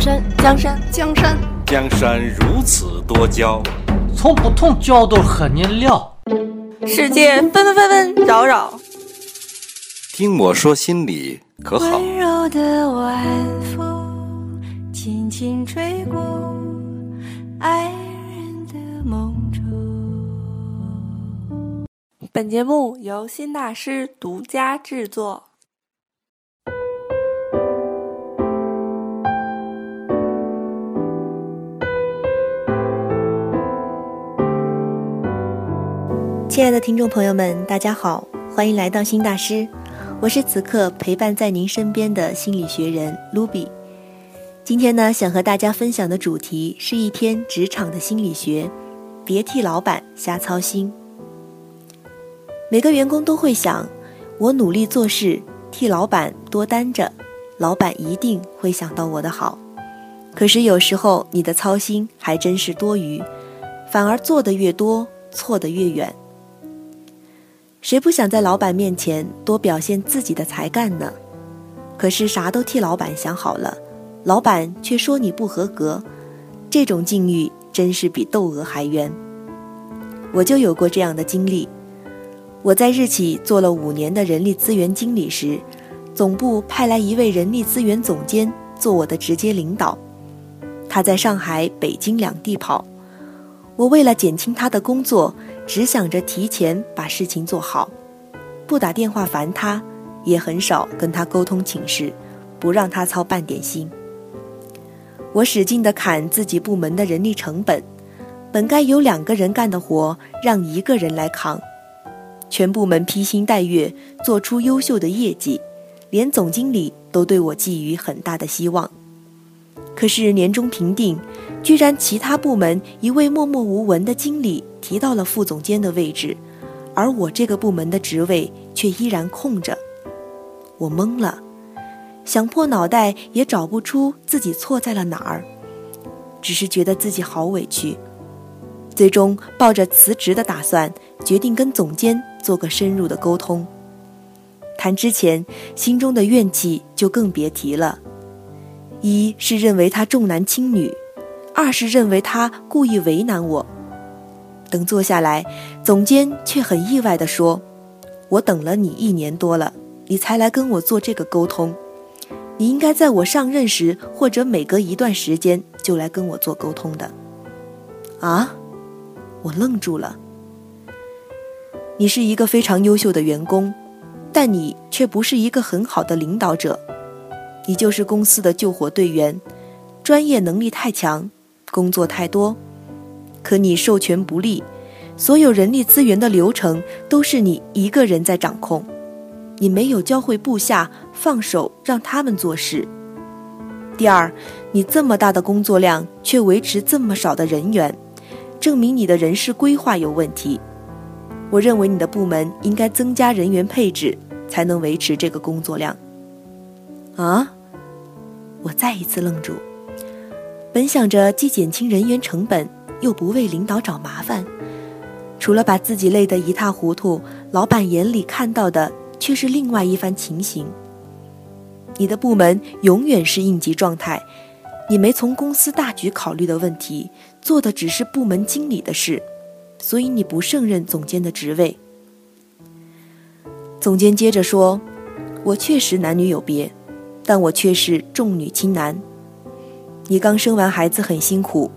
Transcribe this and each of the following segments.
江山，江山，江山，江山如此多娇，从不同角度和你聊。世界纷纷纷纷扰扰，听我说心里可好？温柔的晚风轻轻吹过爱人的梦中。本节目由新大师独家制作。亲爱的听众朋友们，大家好，欢迎来到新大师，我是此刻陪伴在您身边的心理学人卢比。今天呢，想和大家分享的主题是一篇职场的心理学，别替老板瞎操心。每个员工都会想，我努力做事，替老板多担着，老板一定会想到我的好。可是有时候你的操心还真是多余，反而做的越多，错的越远。谁不想在老板面前多表现自己的才干呢？可是啥都替老板想好了，老板却说你不合格，这种境遇真是比窦娥还冤。我就有过这样的经历。我在日企做了五年的人力资源经理时，总部派来一位人力资源总监做我的直接领导，他在上海、北京两地跑。我为了减轻他的工作，只想着提前把事情做好，不打电话烦他，也很少跟他沟通请示，不让他操半点心。我使劲地砍自己部门的人力成本，本该有两个人干的活，让一个人来扛。全部门披星戴月做出优秀的业绩，连总经理都对我寄予很大的希望。可是年终评定。居然，其他部门一位默默无闻的经理提到了副总监的位置，而我这个部门的职位却依然空着。我懵了，想破脑袋也找不出自己错在了哪儿，只是觉得自己好委屈。最终抱着辞职的打算，决定跟总监做个深入的沟通。谈之前，心中的怨气就更别提了，一是认为他重男轻女。二是认为他故意为难我。等坐下来，总监却很意外地说：“我等了你一年多了，你才来跟我做这个沟通。你应该在我上任时，或者每隔一段时间就来跟我做沟通的。”啊！我愣住了。你是一个非常优秀的员工，但你却不是一个很好的领导者。你就是公司的救火队员，专业能力太强。工作太多，可你授权不力，所有人力资源的流程都是你一个人在掌控，你没有教会部下放手让他们做事。第二，你这么大的工作量却维持这么少的人员，证明你的人事规划有问题。我认为你的部门应该增加人员配置，才能维持这个工作量。啊！我再一次愣住。本想着既减轻人员成本，又不为领导找麻烦，除了把自己累得一塌糊涂，老板眼里看到的却是另外一番情形。你的部门永远是应急状态，你没从公司大局考虑的问题，做的只是部门经理的事，所以你不胜任总监的职位。总监接着说：“我确实男女有别，但我却是重女轻男。”你刚生完孩子很辛苦，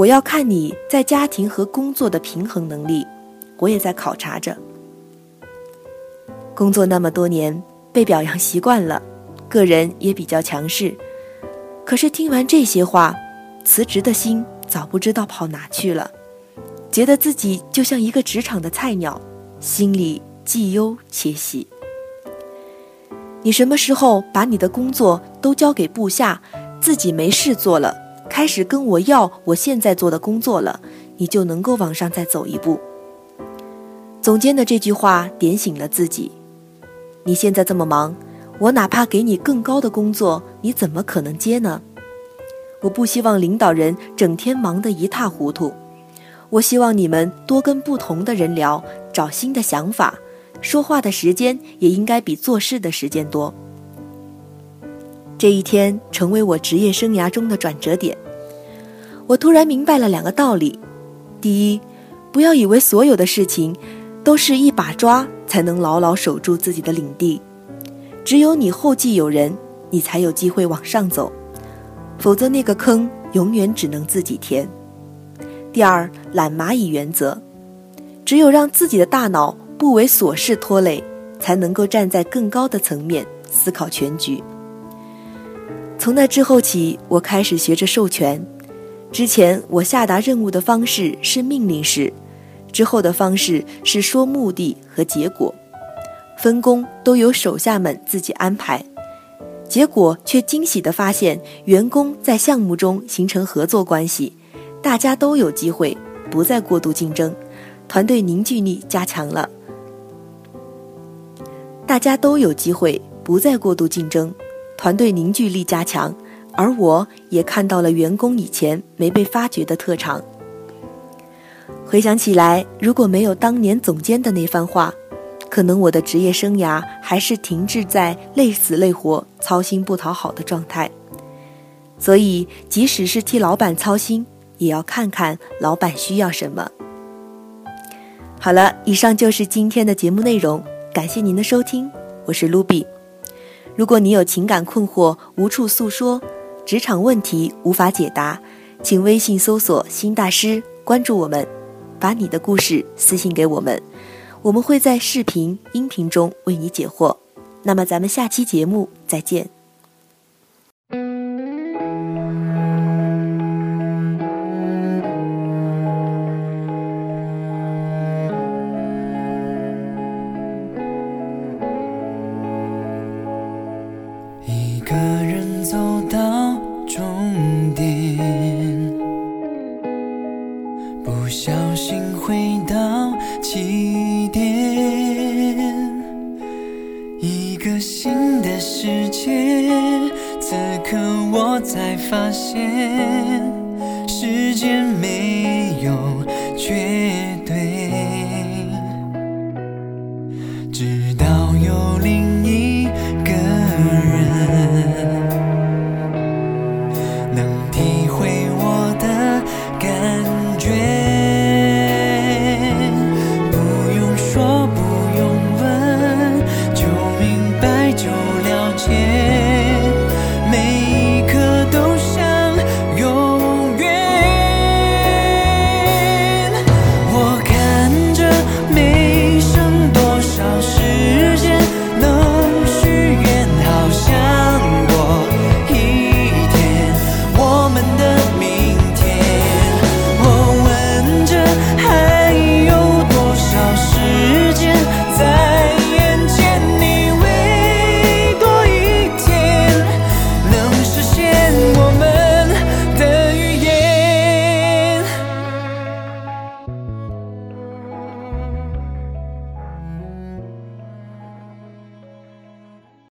我要看你在家庭和工作的平衡能力，我也在考察着。工作那么多年，被表扬习惯了，个人也比较强势。可是听完这些话，辞职的心早不知道跑哪去了，觉得自己就像一个职场的菜鸟，心里既忧且喜。你什么时候把你的工作都交给部下？自己没事做了，开始跟我要我现在做的工作了，你就能够往上再走一步。总监的这句话点醒了自己。你现在这么忙，我哪怕给你更高的工作，你怎么可能接呢？我不希望领导人整天忙得一塌糊涂，我希望你们多跟不同的人聊，找新的想法，说话的时间也应该比做事的时间多。这一天成为我职业生涯中的转折点。我突然明白了两个道理：第一，不要以为所有的事情都是一把抓才能牢牢守住自己的领地，只有你后继有人，你才有机会往上走，否则那个坑永远只能自己填。第二，懒蚂蚁原则，只有让自己的大脑不为琐事拖累，才能够站在更高的层面思考全局。从那之后起，我开始学着授权。之前我下达任务的方式是命令式，之后的方式是说目的和结果，分工都由手下们自己安排。结果却惊喜地发现，员工在项目中形成合作关系，大家都有机会，不再过度竞争，团队凝聚力加强了。大家都有机会，不再过度竞争。团队凝聚力加强，而我也看到了员工以前没被发掘的特长。回想起来，如果没有当年总监的那番话，可能我的职业生涯还是停滞在累死累活、操心不讨好的状态。所以，即使是替老板操心，也要看看老板需要什么。好了，以上就是今天的节目内容，感谢您的收听，我是卢比。如果你有情感困惑无处诉说，职场问题无法解答，请微信搜索“新大师”，关注我们，把你的故事私信给我们，我们会在视频、音频中为你解惑。那么咱们下期节目再见。才发现时间没有绝对